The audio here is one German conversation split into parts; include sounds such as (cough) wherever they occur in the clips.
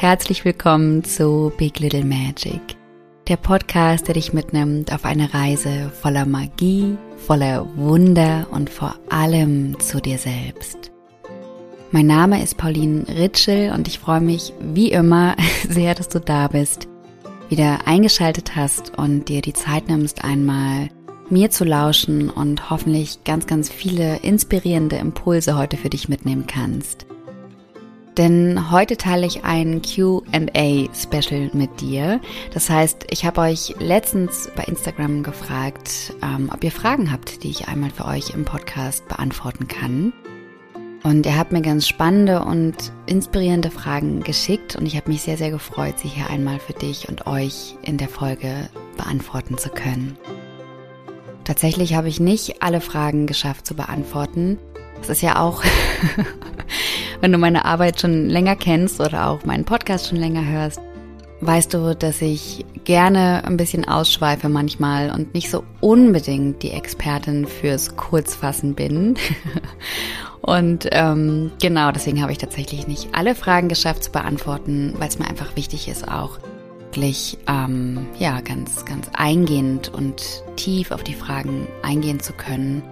Herzlich willkommen zu Big Little Magic, der Podcast, der dich mitnimmt auf eine Reise voller Magie, voller Wunder und vor allem zu dir selbst. Mein Name ist Pauline Ritschel und ich freue mich wie immer (laughs) sehr, dass du da bist, wieder eingeschaltet hast und dir die Zeit nimmst, einmal mir zu lauschen und hoffentlich ganz, ganz viele inspirierende Impulse heute für dich mitnehmen kannst. Denn heute teile ich ein QA-Special mit dir. Das heißt, ich habe euch letztens bei Instagram gefragt, ähm, ob ihr Fragen habt, die ich einmal für euch im Podcast beantworten kann. Und ihr habt mir ganz spannende und inspirierende Fragen geschickt und ich habe mich sehr, sehr gefreut, sie hier einmal für dich und euch in der Folge beantworten zu können. Tatsächlich habe ich nicht alle Fragen geschafft zu beantworten. Das ist ja auch (laughs) Wenn du meine Arbeit schon länger kennst oder auch meinen Podcast schon länger hörst, weißt du, dass ich gerne ein bisschen ausschweife manchmal und nicht so unbedingt die Expertin fürs Kurzfassen bin. (laughs) und ähm, genau, deswegen habe ich tatsächlich nicht alle Fragen geschafft zu beantworten, weil es mir einfach wichtig ist, auch wirklich ähm, ja ganz ganz eingehend und tief auf die Fragen eingehen zu können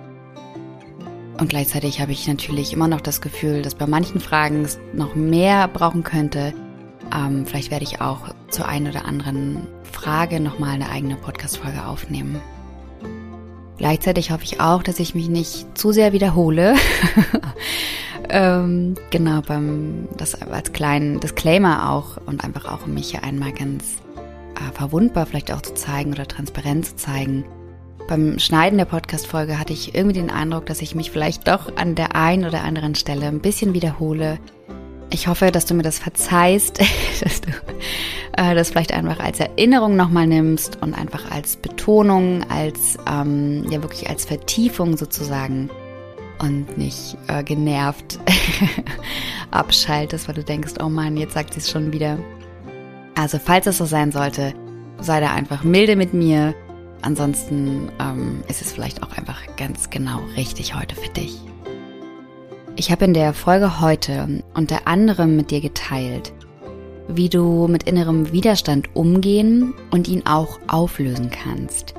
und gleichzeitig habe ich natürlich immer noch das Gefühl, dass bei manchen Fragen es noch mehr brauchen könnte. Ähm, vielleicht werde ich auch zur einen oder anderen Frage nochmal eine eigene Podcast-Folge aufnehmen. Gleichzeitig hoffe ich auch, dass ich mich nicht zu sehr wiederhole. (laughs) ähm, genau, beim, das als kleinen Disclaimer auch und einfach auch um mich hier einmal ganz äh, verwundbar vielleicht auch zu zeigen oder transparent zu zeigen beim Schneiden der Podcast-Folge hatte ich irgendwie den Eindruck, dass ich mich vielleicht doch an der einen oder anderen Stelle ein bisschen wiederhole. Ich hoffe, dass du mir das verzeihst, (laughs) dass du äh, das vielleicht einfach als Erinnerung nochmal nimmst und einfach als Betonung, als ähm, ja wirklich als Vertiefung sozusagen und nicht äh, genervt (laughs) abschaltest, weil du denkst, oh Mann, jetzt sagt sie es schon wieder. Also falls es so sein sollte, sei da einfach milde mit mir Ansonsten ähm, ist es vielleicht auch einfach ganz genau richtig heute für dich. Ich habe in der Folge heute unter anderem mit dir geteilt, wie du mit innerem Widerstand umgehen und ihn auch auflösen kannst.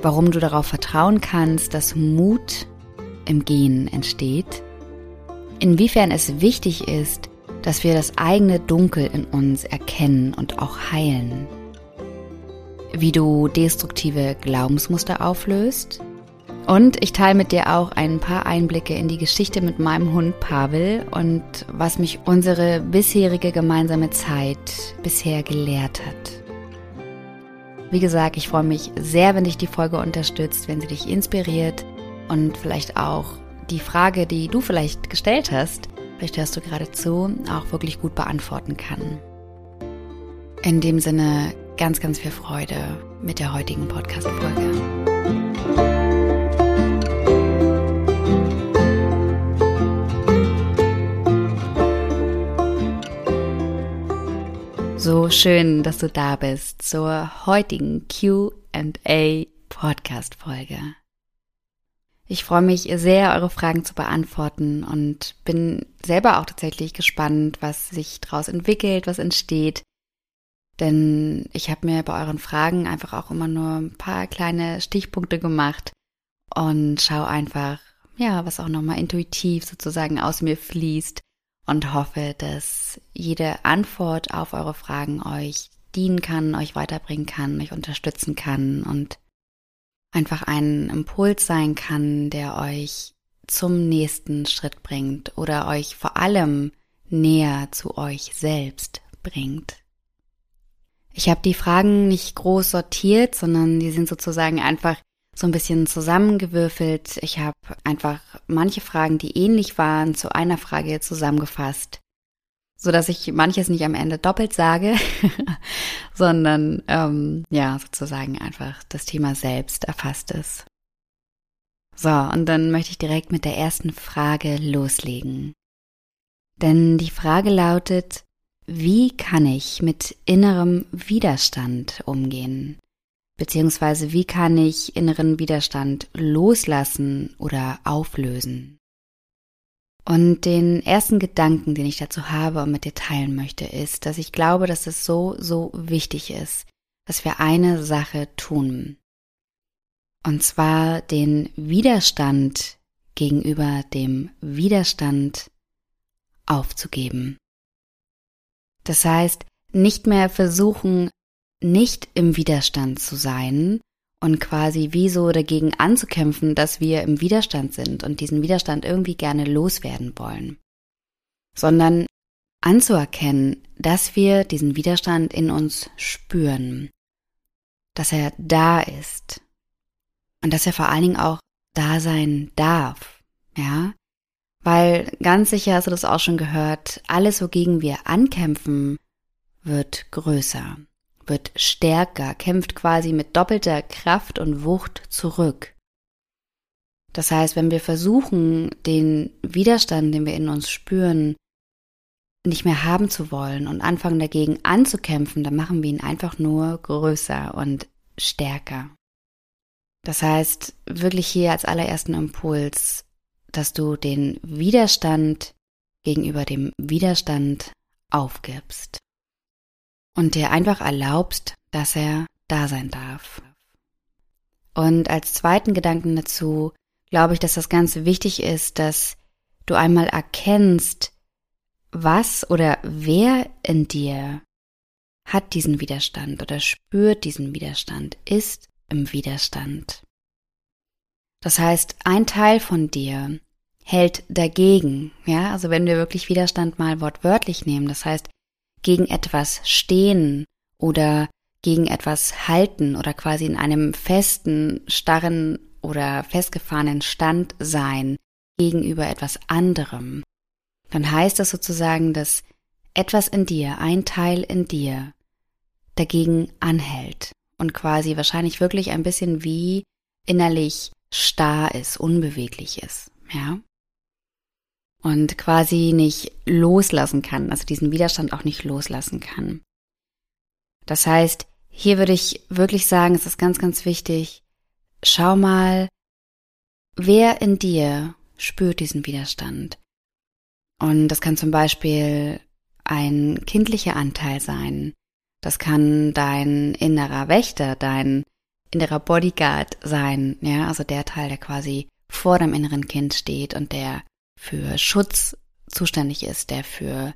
Warum du darauf vertrauen kannst, dass Mut im Gehen entsteht. Inwiefern es wichtig ist, dass wir das eigene Dunkel in uns erkennen und auch heilen wie du destruktive Glaubensmuster auflöst. Und ich teile mit dir auch ein paar Einblicke in die Geschichte mit meinem Hund Pavel und was mich unsere bisherige gemeinsame Zeit bisher gelehrt hat. Wie gesagt, ich freue mich sehr, wenn dich die Folge unterstützt, wenn sie dich inspiriert und vielleicht auch die Frage, die du vielleicht gestellt hast, vielleicht hörst du gerade zu, auch wirklich gut beantworten kann. In dem Sinne ganz, ganz viel Freude mit der heutigen Podcast-Folge. So schön, dass du da bist zur heutigen QA Podcast-Folge. Ich freue mich sehr, eure Fragen zu beantworten und bin selber auch tatsächlich gespannt, was sich daraus entwickelt, was entsteht. Denn ich habe mir bei euren Fragen einfach auch immer nur ein paar kleine Stichpunkte gemacht und schau einfach, ja, was auch nochmal intuitiv sozusagen aus mir fließt und hoffe, dass jede Antwort auf eure Fragen euch dienen kann, euch weiterbringen kann, euch unterstützen kann und einfach ein Impuls sein kann, der euch zum nächsten Schritt bringt oder euch vor allem näher zu euch selbst bringt. Ich habe die Fragen nicht groß sortiert, sondern die sind sozusagen einfach so ein bisschen zusammengewürfelt. Ich habe einfach manche Fragen, die ähnlich waren, zu einer Frage zusammengefasst, so dass ich manches nicht am Ende doppelt sage, (laughs) sondern ähm, ja sozusagen einfach das Thema selbst erfasst ist. So, und dann möchte ich direkt mit der ersten Frage loslegen. Denn die Frage lautet, wie kann ich mit innerem Widerstand umgehen? Beziehungsweise wie kann ich inneren Widerstand loslassen oder auflösen? Und den ersten Gedanken, den ich dazu habe und mit dir teilen möchte, ist, dass ich glaube, dass es so, so wichtig ist, dass wir eine Sache tun. Und zwar den Widerstand gegenüber dem Widerstand aufzugeben. Das heißt, nicht mehr versuchen, nicht im Widerstand zu sein und quasi wie so dagegen anzukämpfen, dass wir im Widerstand sind und diesen Widerstand irgendwie gerne loswerden wollen, sondern anzuerkennen, dass wir diesen Widerstand in uns spüren, dass er da ist und dass er vor allen Dingen auch da sein darf, ja, weil ganz sicher hast du das auch schon gehört, alles, wogegen wir ankämpfen, wird größer, wird stärker, kämpft quasi mit doppelter Kraft und Wucht zurück. Das heißt, wenn wir versuchen, den Widerstand, den wir in uns spüren, nicht mehr haben zu wollen und anfangen dagegen anzukämpfen, dann machen wir ihn einfach nur größer und stärker. Das heißt, wirklich hier als allerersten Impuls, dass du den Widerstand gegenüber dem Widerstand aufgibst und dir einfach erlaubst, dass er da sein darf. Und als zweiten Gedanken dazu glaube ich, dass das ganz wichtig ist, dass du einmal erkennst, was oder wer in dir hat diesen Widerstand oder spürt diesen Widerstand, ist im Widerstand. Das heißt, ein Teil von dir hält dagegen, ja, also wenn wir wirklich Widerstand mal wortwörtlich nehmen, das heißt, gegen etwas stehen oder gegen etwas halten oder quasi in einem festen, starren oder festgefahrenen Stand sein gegenüber etwas anderem, dann heißt das sozusagen, dass etwas in dir, ein Teil in dir, dagegen anhält und quasi wahrscheinlich wirklich ein bisschen wie innerlich starr ist, unbeweglich ist, ja und quasi nicht loslassen kann, also diesen Widerstand auch nicht loslassen kann. Das heißt, hier würde ich wirklich sagen, es ist ganz, ganz wichtig, schau mal, wer in dir spürt diesen Widerstand. Und das kann zum Beispiel ein kindlicher Anteil sein. Das kann dein innerer Wächter, dein innerer Bodyguard sein, ja, also der Teil, der quasi vor deinem inneren Kind steht und der für Schutz zuständig ist, der für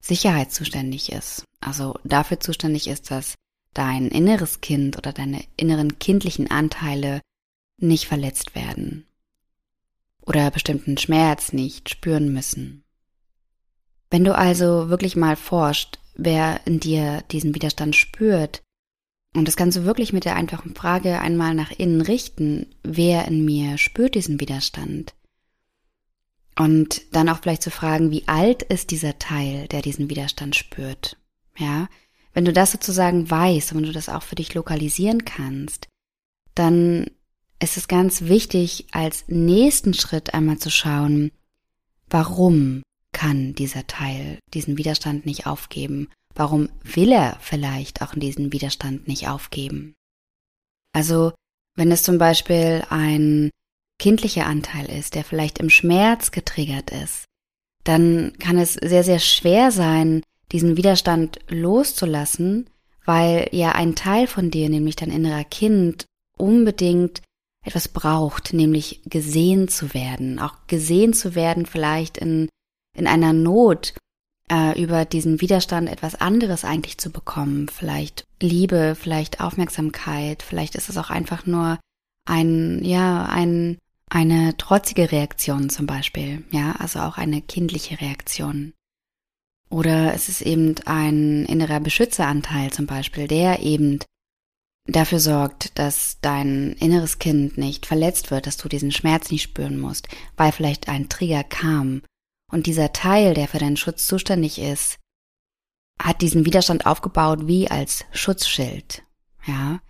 Sicherheit zuständig ist. Also dafür zuständig ist, dass dein inneres Kind oder deine inneren kindlichen Anteile nicht verletzt werden oder bestimmten Schmerz nicht spüren müssen. Wenn du also wirklich mal forscht, wer in dir diesen Widerstand spürt, und das Ganze wirklich mit der einfachen Frage einmal nach innen richten, wer in mir spürt diesen Widerstand, und dann auch vielleicht zu fragen, wie alt ist dieser Teil, der diesen Widerstand spürt? Ja, wenn du das sozusagen weißt und wenn du das auch für dich lokalisieren kannst, dann ist es ganz wichtig, als nächsten Schritt einmal zu schauen, warum kann dieser Teil diesen Widerstand nicht aufgeben? Warum will er vielleicht auch diesen Widerstand nicht aufgeben? Also, wenn es zum Beispiel ein kindlicher Anteil ist, der vielleicht im Schmerz getriggert ist, dann kann es sehr, sehr schwer sein, diesen Widerstand loszulassen, weil ja ein Teil von dir, nämlich dein innerer Kind, unbedingt etwas braucht, nämlich gesehen zu werden, auch gesehen zu werden vielleicht in, in einer Not, äh, über diesen Widerstand etwas anderes eigentlich zu bekommen, vielleicht Liebe, vielleicht Aufmerksamkeit, vielleicht ist es auch einfach nur ein, ja, ein, eine trotzige Reaktion zum Beispiel, ja, also auch eine kindliche Reaktion. Oder es ist eben ein innerer Beschützeranteil zum Beispiel, der eben dafür sorgt, dass dein inneres Kind nicht verletzt wird, dass du diesen Schmerz nicht spüren musst, weil vielleicht ein Trigger kam. Und dieser Teil, der für deinen Schutz zuständig ist, hat diesen Widerstand aufgebaut wie als Schutzschild. Ja.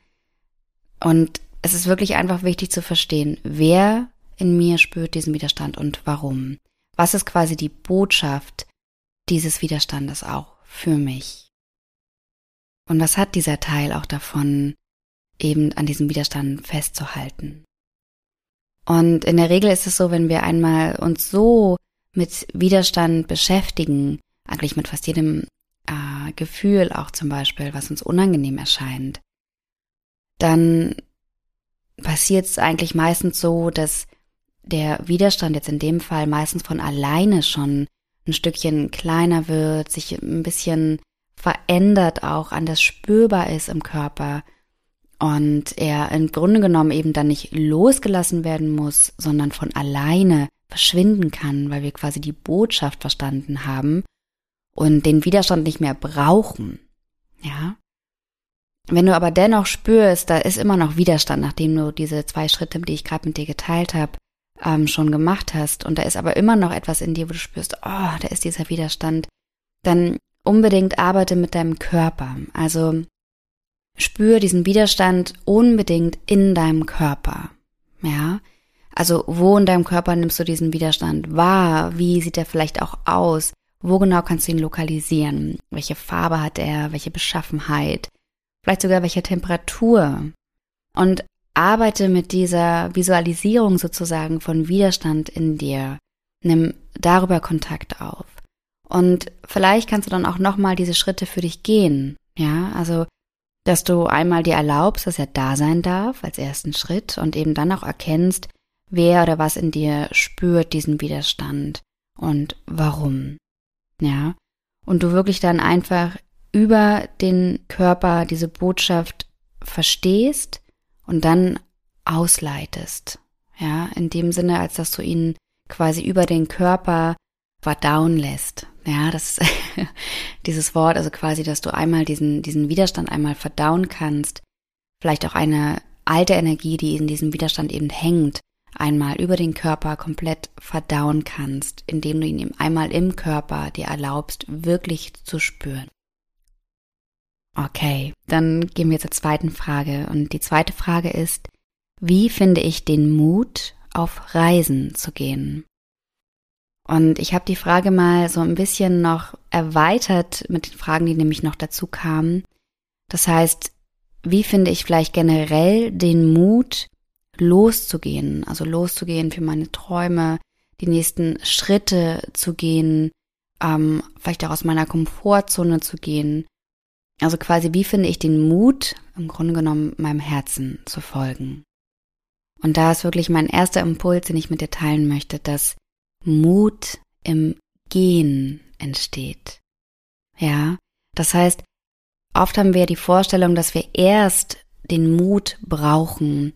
Und es ist wirklich einfach wichtig zu verstehen, wer in mir spürt diesen Widerstand und warum. Was ist quasi die Botschaft dieses Widerstandes auch für mich? Und was hat dieser Teil auch davon, eben an diesem Widerstand festzuhalten? Und in der Regel ist es so, wenn wir einmal uns so mit Widerstand beschäftigen, eigentlich mit fast jedem äh, Gefühl auch zum Beispiel, was uns unangenehm erscheint, dann passiert es eigentlich meistens so, dass der Widerstand jetzt in dem Fall meistens von alleine schon ein Stückchen kleiner wird, sich ein bisschen verändert auch, anders spürbar ist im Körper und er im Grunde genommen eben dann nicht losgelassen werden muss, sondern von alleine verschwinden kann, weil wir quasi die Botschaft verstanden haben und den Widerstand nicht mehr brauchen. Ja. Wenn du aber dennoch spürst, da ist immer noch Widerstand, nachdem du diese zwei Schritte, die ich gerade mit dir geteilt habe, ähm, schon gemacht hast, und da ist aber immer noch etwas in dir, wo du spürst, oh, da ist dieser Widerstand, dann unbedingt arbeite mit deinem Körper. Also spür diesen Widerstand unbedingt in deinem Körper. Ja. Also wo in deinem Körper nimmst du diesen Widerstand wahr? Wie sieht er vielleicht auch aus? Wo genau kannst du ihn lokalisieren? Welche Farbe hat er? Welche Beschaffenheit? Vielleicht sogar welche Temperatur? Und arbeite mit dieser Visualisierung sozusagen von Widerstand in dir. Nimm darüber Kontakt auf. Und vielleicht kannst du dann auch nochmal diese Schritte für dich gehen. Ja, also, dass du einmal dir erlaubst, dass er da sein darf als ersten Schritt und eben dann auch erkennst, wer oder was in dir spürt diesen Widerstand und warum. Ja, und du wirklich dann einfach über den Körper diese Botschaft verstehst und dann ausleitest. Ja, in dem Sinne, als dass du ihn quasi über den Körper verdauen lässt. Ja, das (laughs) dieses Wort, also quasi, dass du einmal diesen, diesen Widerstand einmal verdauen kannst. Vielleicht auch eine alte Energie, die in diesem Widerstand eben hängt, einmal über den Körper komplett verdauen kannst, indem du ihn einmal im Körper dir erlaubst, wirklich zu spüren. Okay, dann gehen wir zur zweiten Frage. Und die zweite Frage ist, wie finde ich den Mut, auf Reisen zu gehen? Und ich habe die Frage mal so ein bisschen noch erweitert mit den Fragen, die nämlich noch dazu kamen. Das heißt, wie finde ich vielleicht generell den Mut, loszugehen, also loszugehen für meine Träume, die nächsten Schritte zu gehen, ähm, vielleicht auch aus meiner Komfortzone zu gehen. Also quasi, wie finde ich den Mut, im Grunde genommen meinem Herzen zu folgen. Und da ist wirklich mein erster Impuls, den ich mit dir teilen möchte, dass Mut im Gehen entsteht. Ja, das heißt, oft haben wir die Vorstellung, dass wir erst den Mut brauchen,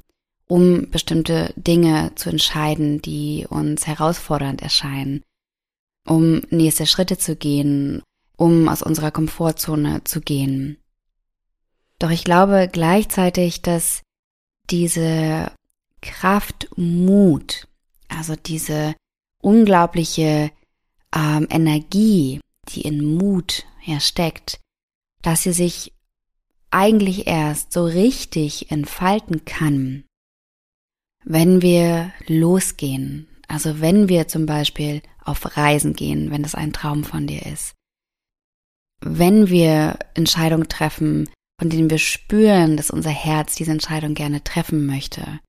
um bestimmte Dinge zu entscheiden, die uns herausfordernd erscheinen, um nächste Schritte zu gehen, um aus unserer Komfortzone zu gehen. Doch ich glaube gleichzeitig, dass diese Kraft Mut, also diese unglaubliche ähm, Energie, die in Mut ja steckt, dass sie sich eigentlich erst so richtig entfalten kann, wenn wir losgehen, also wenn wir zum Beispiel auf Reisen gehen, wenn das ein Traum von dir ist, wenn wir Entscheidungen treffen, von denen wir spüren, dass unser Herz diese Entscheidung gerne treffen möchte,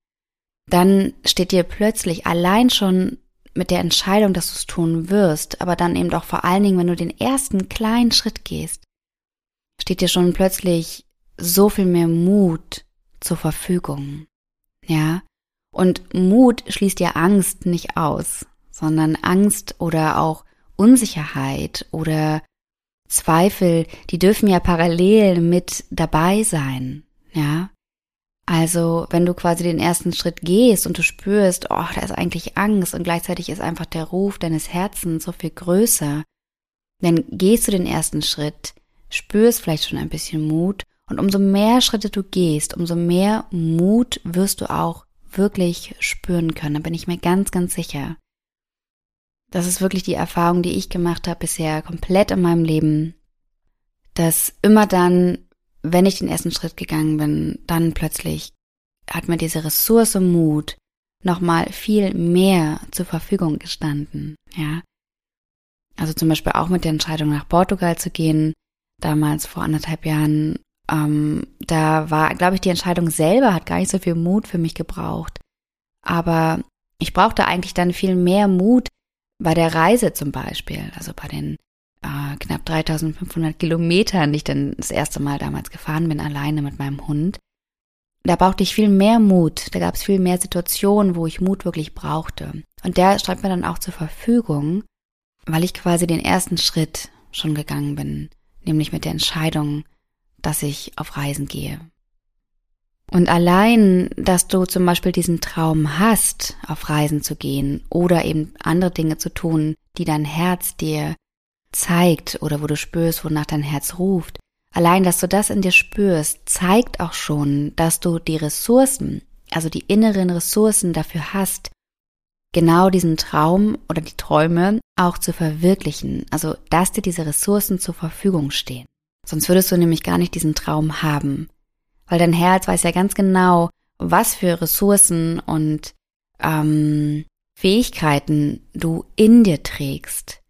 dann steht dir plötzlich allein schon mit der Entscheidung, dass du es tun wirst, aber dann eben auch vor allen Dingen, wenn du den ersten kleinen Schritt gehst, steht dir schon plötzlich so viel mehr Mut zur Verfügung. Ja? Und Mut schließt ja Angst nicht aus, sondern Angst oder auch Unsicherheit oder Zweifel, die dürfen ja parallel mit dabei sein. Ja? Also, wenn du quasi den ersten Schritt gehst und du spürst, oh, da ist eigentlich Angst und gleichzeitig ist einfach der Ruf deines Herzens so viel größer, dann gehst du den ersten Schritt, spürst vielleicht schon ein bisschen Mut und umso mehr Schritte du gehst, umso mehr Mut wirst du auch wirklich spüren können. Da bin ich mir ganz, ganz sicher. Das ist wirklich die Erfahrung, die ich gemacht habe bisher komplett in meinem Leben, dass immer dann, wenn ich den ersten Schritt gegangen bin, dann plötzlich hat mir diese Ressource Mut nochmal viel mehr zur Verfügung gestanden, ja. Also zum Beispiel auch mit der Entscheidung nach Portugal zu gehen, damals vor anderthalb Jahren, ähm, da war, glaube ich, die Entscheidung selber hat gar nicht so viel Mut für mich gebraucht. Aber ich brauchte eigentlich dann viel mehr Mut, bei der Reise zum Beispiel, also bei den äh, knapp 3500 Kilometern, die ich dann das erste Mal damals gefahren bin, alleine mit meinem Hund, da brauchte ich viel mehr Mut. Da gab es viel mehr Situationen, wo ich Mut wirklich brauchte. Und der stand mir dann auch zur Verfügung, weil ich quasi den ersten Schritt schon gegangen bin, nämlich mit der Entscheidung, dass ich auf Reisen gehe. Und allein, dass du zum Beispiel diesen Traum hast, auf Reisen zu gehen oder eben andere Dinge zu tun, die dein Herz dir zeigt oder wo du spürst, wonach dein Herz ruft, allein, dass du das in dir spürst, zeigt auch schon, dass du die Ressourcen, also die inneren Ressourcen dafür hast, genau diesen Traum oder die Träume auch zu verwirklichen, also dass dir diese Ressourcen zur Verfügung stehen. Sonst würdest du nämlich gar nicht diesen Traum haben weil dein Herz weiß ja ganz genau, was für Ressourcen und ähm, Fähigkeiten du in dir trägst.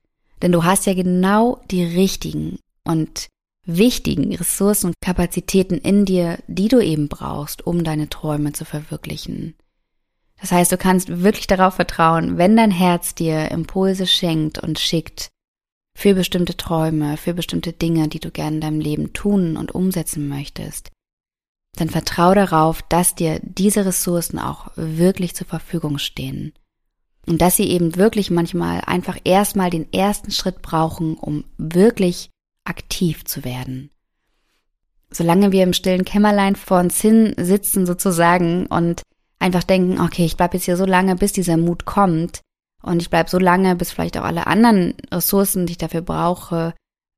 Denn du hast ja genau die richtigen und wichtigen Ressourcen und Kapazitäten in dir, die du eben brauchst, um deine Träume zu verwirklichen. Das heißt, du kannst wirklich darauf vertrauen, wenn dein Herz dir Impulse schenkt und schickt für bestimmte Träume, für bestimmte Dinge, die du gerne in deinem Leben tun und umsetzen möchtest, dann vertrau darauf, dass dir diese Ressourcen auch wirklich zur Verfügung stehen. Und dass sie eben wirklich manchmal einfach erstmal den ersten Schritt brauchen, um wirklich aktiv zu werden. Solange wir im stillen Kämmerlein vor uns hin sitzen sozusagen und einfach denken, okay, ich bleib jetzt hier so lange, bis dieser Mut kommt und ich bleib so lange, bis vielleicht auch alle anderen Ressourcen, die ich dafür brauche,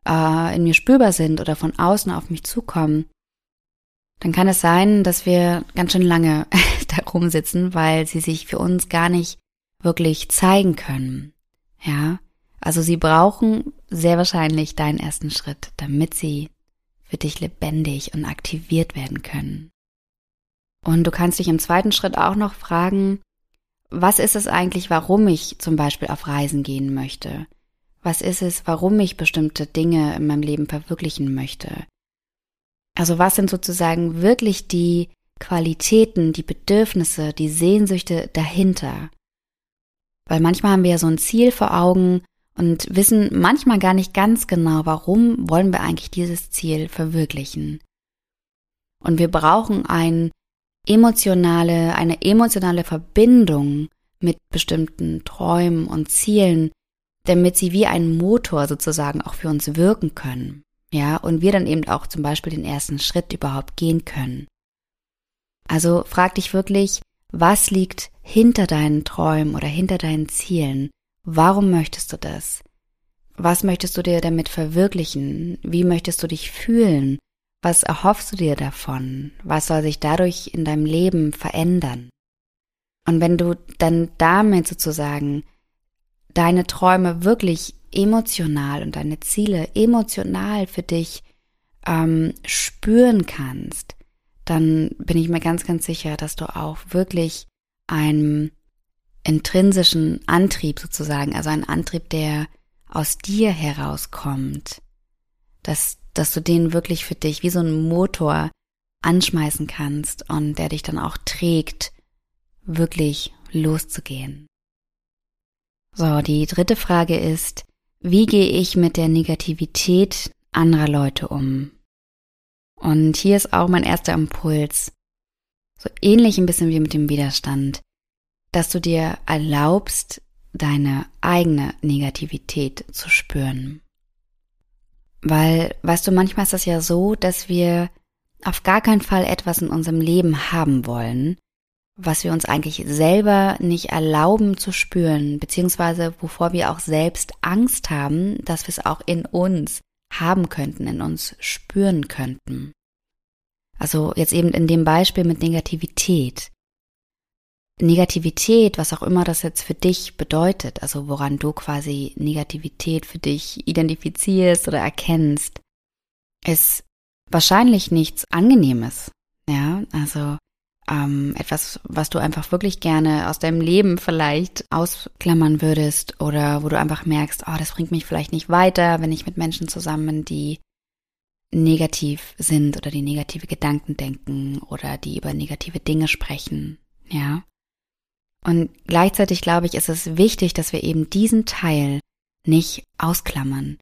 äh, in mir spürbar sind oder von außen auf mich zukommen, dann kann es sein, dass wir ganz schön lange (laughs) da rumsitzen, weil sie sich für uns gar nicht wirklich zeigen können. Ja, also sie brauchen sehr wahrscheinlich deinen ersten Schritt, damit sie für dich lebendig und aktiviert werden können. Und du kannst dich im zweiten Schritt auch noch fragen, was ist es eigentlich, warum ich zum Beispiel auf Reisen gehen möchte? Was ist es, warum ich bestimmte Dinge in meinem Leben verwirklichen möchte? Also was sind sozusagen wirklich die Qualitäten, die Bedürfnisse, die Sehnsüchte dahinter? Weil manchmal haben wir ja so ein Ziel vor Augen und wissen manchmal gar nicht ganz genau, warum wollen wir eigentlich dieses Ziel verwirklichen. Und wir brauchen ein emotionale, eine emotionale Verbindung mit bestimmten Träumen und Zielen, damit sie wie ein Motor sozusagen auch für uns wirken können. Ja, und wir dann eben auch zum Beispiel den ersten Schritt überhaupt gehen können. Also frag dich wirklich, was liegt hinter deinen Träumen oder hinter deinen Zielen? Warum möchtest du das? Was möchtest du dir damit verwirklichen? Wie möchtest du dich fühlen? Was erhoffst du dir davon? Was soll sich dadurch in deinem Leben verändern? Und wenn du dann damit sozusagen deine Träume wirklich emotional und deine Ziele emotional für dich ähm, spüren kannst, dann bin ich mir ganz, ganz sicher, dass du auch wirklich einen intrinsischen Antrieb sozusagen, also einen Antrieb, der aus dir herauskommt, dass, dass du den wirklich für dich wie so ein Motor anschmeißen kannst und der dich dann auch trägt, wirklich loszugehen. So, die dritte Frage ist, wie gehe ich mit der Negativität anderer Leute um? Und hier ist auch mein erster Impuls, so ähnlich ein bisschen wie mit dem Widerstand, dass du dir erlaubst, deine eigene Negativität zu spüren. Weil, weißt du, manchmal ist das ja so, dass wir auf gar keinen Fall etwas in unserem Leben haben wollen, was wir uns eigentlich selber nicht erlauben zu spüren, beziehungsweise wovor wir auch selbst Angst haben, dass wir es auch in uns haben könnten, in uns spüren könnten. Also jetzt eben in dem Beispiel mit Negativität. Negativität, was auch immer das jetzt für dich bedeutet, also woran du quasi Negativität für dich identifizierst oder erkennst, ist wahrscheinlich nichts Angenehmes. Ja, also ähm, etwas, was du einfach wirklich gerne aus deinem Leben vielleicht ausklammern würdest oder wo du einfach merkst, oh, das bringt mich vielleicht nicht weiter, wenn ich mit Menschen zusammen die negativ sind oder die negative Gedanken denken oder die über negative Dinge sprechen, ja. Und gleichzeitig glaube ich, ist es wichtig, dass wir eben diesen Teil nicht ausklammern,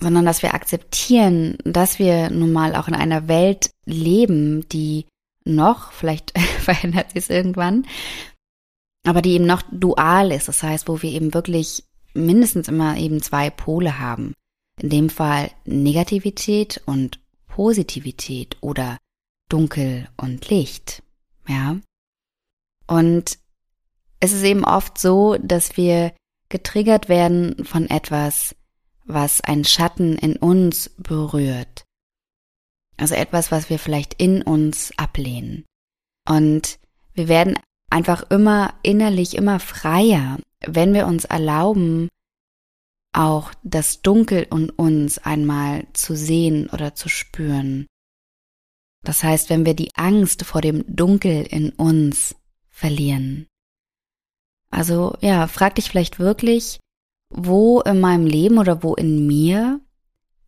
sondern dass wir akzeptieren, dass wir nun mal auch in einer Welt leben, die noch, vielleicht (laughs) verändert sie es irgendwann, aber die eben noch dual ist. Das heißt, wo wir eben wirklich mindestens immer eben zwei Pole haben. In dem Fall Negativität und Positivität oder Dunkel und Licht. Ja. Und es ist eben oft so, dass wir getriggert werden von etwas, was einen Schatten in uns berührt. Also etwas, was wir vielleicht in uns ablehnen. Und wir werden einfach immer innerlich immer freier, wenn wir uns erlauben, auch das Dunkel in uns einmal zu sehen oder zu spüren. Das heißt, wenn wir die Angst vor dem Dunkel in uns verlieren. Also ja, frag dich vielleicht wirklich, wo in meinem Leben oder wo in mir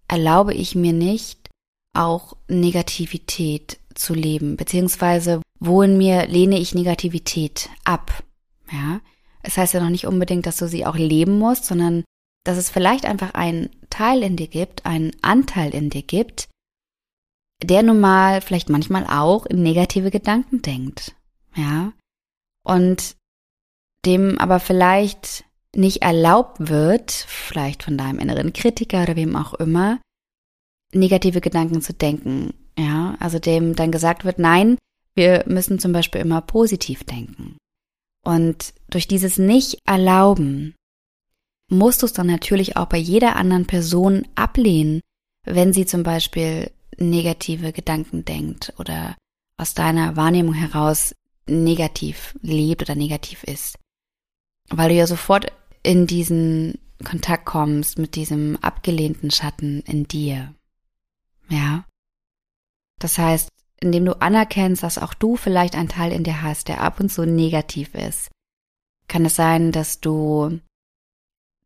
erlaube ich mir nicht, auch Negativität zu leben, beziehungsweise wo in mir lehne ich Negativität ab. Ja, es heißt ja noch nicht unbedingt, dass du sie auch leben musst, sondern dass es vielleicht einfach einen Teil in dir gibt, einen Anteil in dir gibt, der nun mal vielleicht manchmal auch in negative Gedanken denkt. Ja, und dem aber vielleicht nicht erlaubt wird, vielleicht von deinem inneren Kritiker oder wem auch immer, negative Gedanken zu denken. Ja, also dem dann gesagt wird, nein, wir müssen zum Beispiel immer positiv denken. Und durch dieses Nicht-Erlauben musst du es dann natürlich auch bei jeder anderen Person ablehnen, wenn sie zum Beispiel negative Gedanken denkt oder aus deiner Wahrnehmung heraus negativ lebt oder negativ ist. Weil du ja sofort in diesen Kontakt kommst mit diesem abgelehnten Schatten in dir. Ja. Das heißt, indem du anerkennst, dass auch du vielleicht einen Teil in dir hast, der ab und zu negativ ist, kann es sein, dass du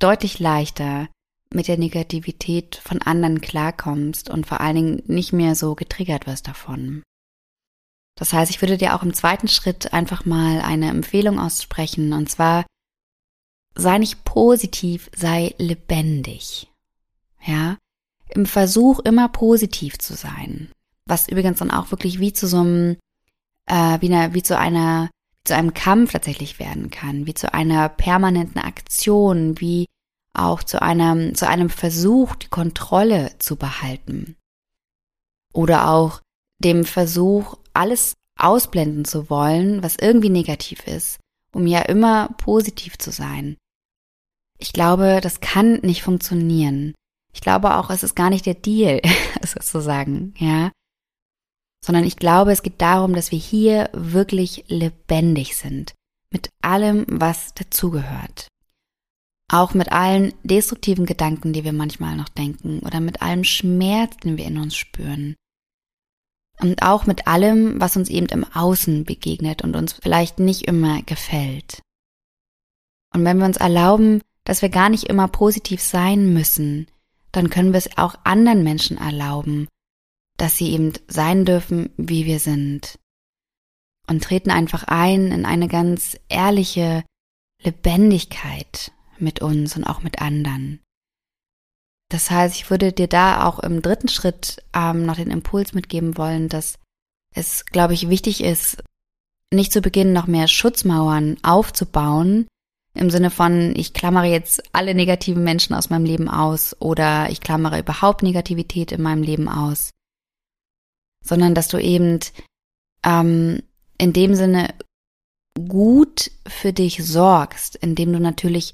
deutlich leichter mit der Negativität von anderen klarkommst und vor allen Dingen nicht mehr so getriggert wirst davon. Das heißt, ich würde dir auch im zweiten Schritt einfach mal eine Empfehlung aussprechen und zwar sei nicht positiv, sei lebendig. Ja, im Versuch immer positiv zu sein, was übrigens dann auch wirklich wie zu so einem, äh, wie, einer, wie zu einer, zu einem Kampf tatsächlich werden kann, wie zu einer permanenten Aktion, wie auch zu einem, zu einem Versuch, die Kontrolle zu behalten. Oder auch dem Versuch, alles ausblenden zu wollen, was irgendwie negativ ist, um ja immer positiv zu sein. Ich glaube, das kann nicht funktionieren. Ich glaube auch, es ist gar nicht der Deal, (laughs) sozusagen, ja. Sondern ich glaube, es geht darum, dass wir hier wirklich lebendig sind. Mit allem, was dazugehört. Auch mit allen destruktiven Gedanken, die wir manchmal noch denken oder mit allem Schmerz, den wir in uns spüren. Und auch mit allem, was uns eben im Außen begegnet und uns vielleicht nicht immer gefällt. Und wenn wir uns erlauben, dass wir gar nicht immer positiv sein müssen, dann können wir es auch anderen Menschen erlauben, dass sie eben sein dürfen, wie wir sind. Und treten einfach ein in eine ganz ehrliche Lebendigkeit mit uns und auch mit anderen. Das heißt, ich würde dir da auch im dritten Schritt ähm, noch den Impuls mitgeben wollen, dass es, glaube ich, wichtig ist, nicht zu Beginn noch mehr Schutzmauern aufzubauen, im Sinne von, ich klammere jetzt alle negativen Menschen aus meinem Leben aus oder ich klammere überhaupt Negativität in meinem Leben aus, sondern dass du eben ähm, in dem Sinne gut für dich sorgst, indem du natürlich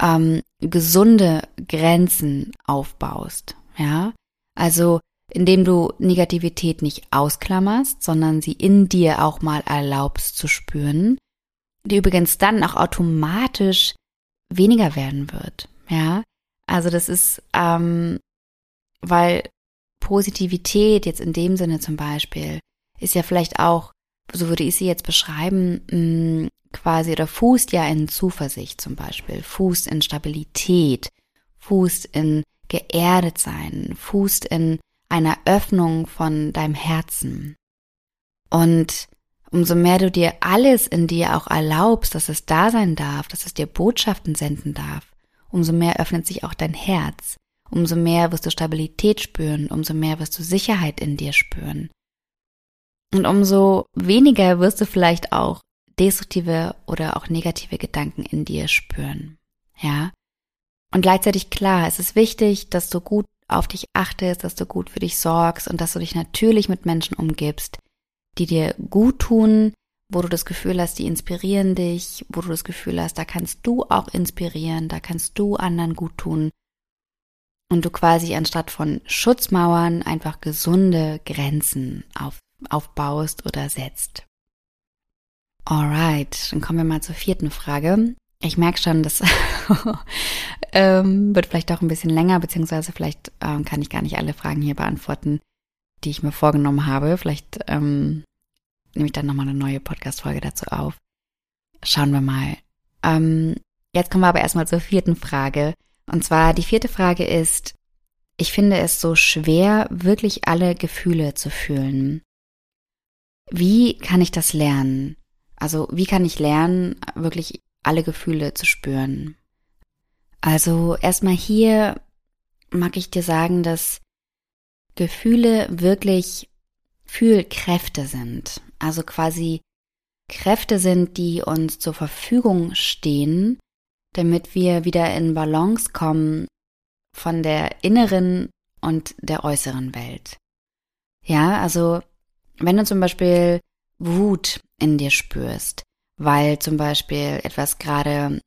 ähm, gesunde Grenzen aufbaust. Ja, also indem du Negativität nicht ausklammerst, sondern sie in dir auch mal erlaubst zu spüren die übrigens dann auch automatisch weniger werden wird. Ja, also das ist, ähm, weil Positivität jetzt in dem Sinne zum Beispiel ist ja vielleicht auch, so würde ich sie jetzt beschreiben, mm, quasi oder fußt ja in Zuversicht zum Beispiel, fußt in Stabilität, fußt in geerdet sein, fußt in einer Öffnung von deinem Herzen. Und umso mehr du dir alles in dir auch erlaubst, dass es da sein darf, dass es dir Botschaften senden darf, umso mehr öffnet sich auch dein Herz, umso mehr wirst du Stabilität spüren, umso mehr wirst du Sicherheit in dir spüren. Und umso weniger wirst du vielleicht auch destruktive oder auch negative Gedanken in dir spüren. Ja? Und gleichzeitig klar, es ist wichtig, dass du gut auf dich achtest, dass du gut für dich sorgst und dass du dich natürlich mit Menschen umgibst, die dir gut tun, wo du das Gefühl hast, die inspirieren dich, wo du das Gefühl hast, da kannst du auch inspirieren, da kannst du anderen gut tun. Und du quasi anstatt von Schutzmauern einfach gesunde Grenzen auf, aufbaust oder setzt. Alright, dann kommen wir mal zur vierten Frage. Ich merke schon, das (laughs) ähm, wird vielleicht auch ein bisschen länger, beziehungsweise vielleicht ähm, kann ich gar nicht alle Fragen hier beantworten, die ich mir vorgenommen habe. Vielleicht ähm, nehme ich dann nochmal eine neue Podcast-Folge dazu auf. Schauen wir mal. Ähm, jetzt kommen wir aber erstmal zur vierten Frage. Und zwar die vierte Frage ist, ich finde es so schwer, wirklich alle Gefühle zu fühlen. Wie kann ich das lernen? Also wie kann ich lernen, wirklich alle Gefühle zu spüren? Also erstmal hier mag ich dir sagen, dass Gefühle wirklich Fühlkräfte sind. Also quasi Kräfte sind, die uns zur Verfügung stehen, damit wir wieder in Balance kommen von der inneren und der äußeren Welt. Ja, also wenn du zum Beispiel Wut in dir spürst, weil zum Beispiel etwas gerade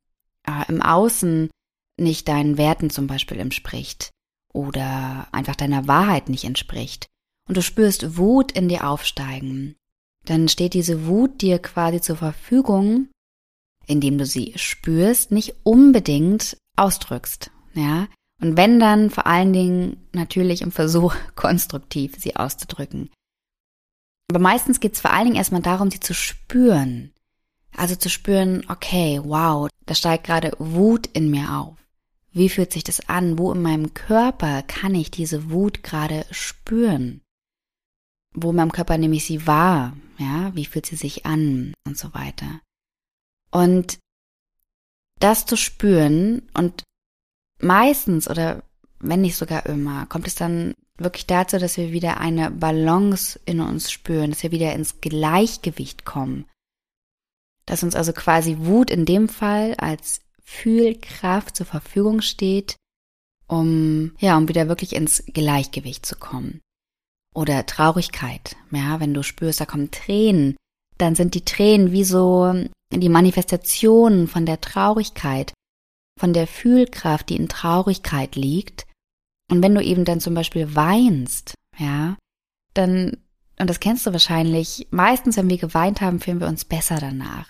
äh, im Außen nicht deinen Werten zum Beispiel entspricht oder einfach deiner Wahrheit nicht entspricht und du spürst Wut in dir aufsteigen, dann steht diese Wut dir quasi zur Verfügung, indem du sie spürst, nicht unbedingt ausdrückst, ja? Und wenn dann vor allen Dingen natürlich im Versuch, (laughs) konstruktiv sie auszudrücken. Aber meistens geht es vor allen Dingen erstmal darum, sie zu spüren. Also zu spüren, okay, wow, da steigt gerade Wut in mir auf. Wie fühlt sich das an? Wo in meinem Körper kann ich diese Wut gerade spüren? Wo in meinem Körper nehme ich sie wahr? Ja, wie fühlt sie sich an? Und so weiter. Und das zu spüren und meistens oder wenn nicht sogar immer, kommt es dann wirklich dazu, dass wir wieder eine Balance in uns spüren, dass wir wieder ins Gleichgewicht kommen. Dass uns also quasi Wut in dem Fall als Fühlkraft zur Verfügung steht, um, ja, um wieder wirklich ins Gleichgewicht zu kommen. Oder Traurigkeit, ja, wenn du spürst, da kommen Tränen, dann sind die Tränen wie so die Manifestationen von der Traurigkeit, von der Fühlkraft, die in Traurigkeit liegt und wenn du eben dann zum Beispiel weinst, ja, dann, und das kennst du wahrscheinlich, meistens, wenn wir geweint haben, fühlen wir uns besser danach,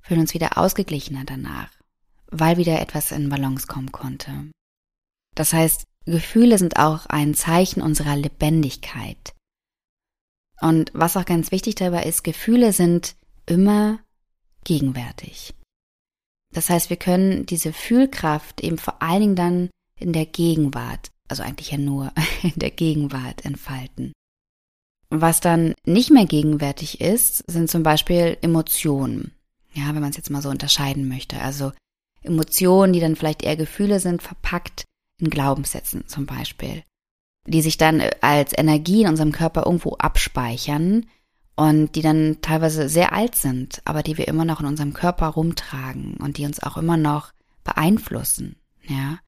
fühlen uns wieder ausgeglichener danach, weil wieder etwas in Balance kommen konnte. Das heißt, Gefühle sind auch ein Zeichen unserer Lebendigkeit. Und was auch ganz wichtig dabei ist, Gefühle sind immer gegenwärtig. Das heißt, wir können diese Fühlkraft eben vor allen Dingen dann in der Gegenwart also eigentlich ja nur in (laughs) der Gegenwart entfalten. Was dann nicht mehr gegenwärtig ist, sind zum Beispiel Emotionen. Ja, wenn man es jetzt mal so unterscheiden möchte. Also Emotionen, die dann vielleicht eher Gefühle sind, verpackt in Glaubenssätzen zum Beispiel. Die sich dann als Energie in unserem Körper irgendwo abspeichern und die dann teilweise sehr alt sind, aber die wir immer noch in unserem Körper rumtragen und die uns auch immer noch beeinflussen. Ja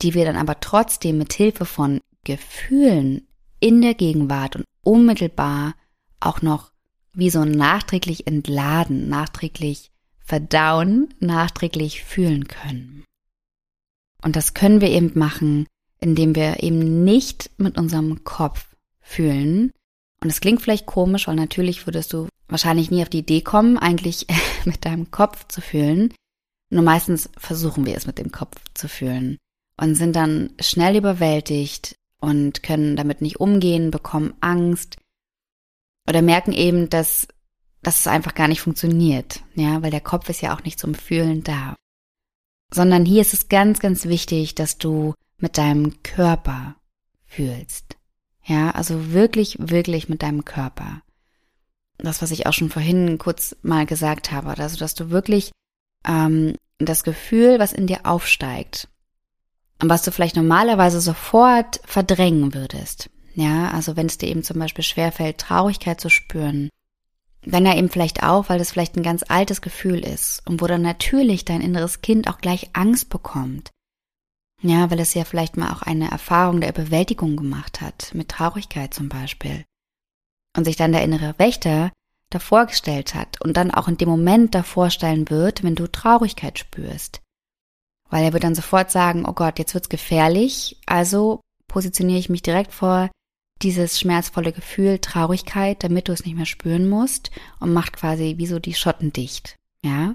die wir dann aber trotzdem mit Hilfe von Gefühlen in der Gegenwart und unmittelbar auch noch wie so nachträglich entladen, nachträglich verdauen, nachträglich fühlen können. Und das können wir eben machen, indem wir eben nicht mit unserem Kopf fühlen. Und es klingt vielleicht komisch, weil natürlich würdest du wahrscheinlich nie auf die Idee kommen, eigentlich (laughs) mit deinem Kopf zu fühlen. Nur meistens versuchen wir es mit dem Kopf zu fühlen und sind dann schnell überwältigt und können damit nicht umgehen, bekommen Angst oder merken eben, dass, dass es einfach gar nicht funktioniert, ja, weil der Kopf ist ja auch nicht zum Fühlen da. Sondern hier ist es ganz, ganz wichtig, dass du mit deinem Körper fühlst. Ja, also wirklich, wirklich mit deinem Körper. das, was ich auch schon vorhin kurz mal gesagt habe, also dass du wirklich ähm, das Gefühl, was in dir aufsteigt was du vielleicht normalerweise sofort verdrängen würdest, ja, also wenn es dir eben zum Beispiel schwerfällt, Traurigkeit zu spüren, dann ja eben vielleicht auch, weil das vielleicht ein ganz altes Gefühl ist und wo dann natürlich dein inneres Kind auch gleich Angst bekommt. Ja, weil es ja vielleicht mal auch eine Erfahrung der Überwältigung gemacht hat, mit Traurigkeit zum Beispiel. Und sich dann der innere Wächter davor gestellt hat und dann auch in dem Moment davor stellen wird, wenn du Traurigkeit spürst. Weil er wird dann sofort sagen, oh Gott, jetzt wird's gefährlich, also positioniere ich mich direkt vor dieses schmerzvolle Gefühl Traurigkeit, damit du es nicht mehr spüren musst und macht quasi wie so die Schotten dicht, ja?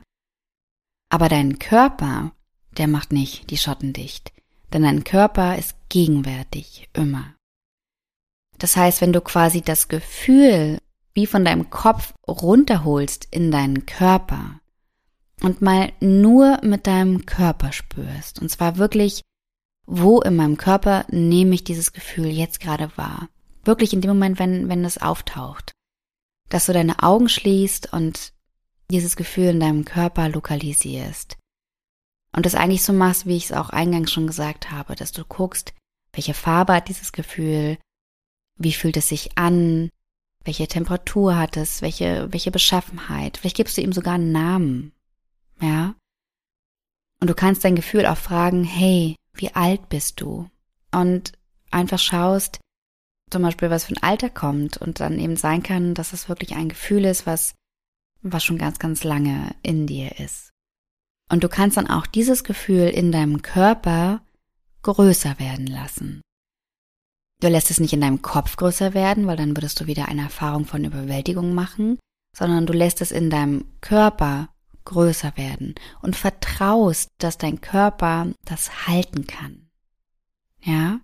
Aber dein Körper, der macht nicht die Schotten dicht, denn dein Körper ist gegenwärtig immer. Das heißt, wenn du quasi das Gefühl wie von deinem Kopf runterholst in deinen Körper und mal nur mit deinem Körper spürst, und zwar wirklich, wo in meinem Körper nehme ich dieses Gefühl jetzt gerade wahr? Wirklich in dem Moment, wenn, wenn es auftaucht. Dass du deine Augen schließt und dieses Gefühl in deinem Körper lokalisierst. Und das eigentlich so machst, wie ich es auch eingangs schon gesagt habe, dass du guckst, welche Farbe hat dieses Gefühl, wie fühlt es sich an, welche Temperatur hat es, welche, welche Beschaffenheit. Vielleicht gibst du ihm sogar einen Namen. Ja? Und du kannst dein Gefühl auch fragen, hey, wie alt bist du? Und einfach schaust, zum Beispiel was für ein Alter kommt und dann eben sein kann, dass es wirklich ein Gefühl ist, was, was schon ganz, ganz lange in dir ist. Und du kannst dann auch dieses Gefühl in deinem Körper größer werden lassen. Du lässt es nicht in deinem Kopf größer werden, weil dann würdest du wieder eine Erfahrung von Überwältigung machen, sondern du lässt es in deinem Körper größer werden und vertraust, dass dein Körper das halten kann. Ja?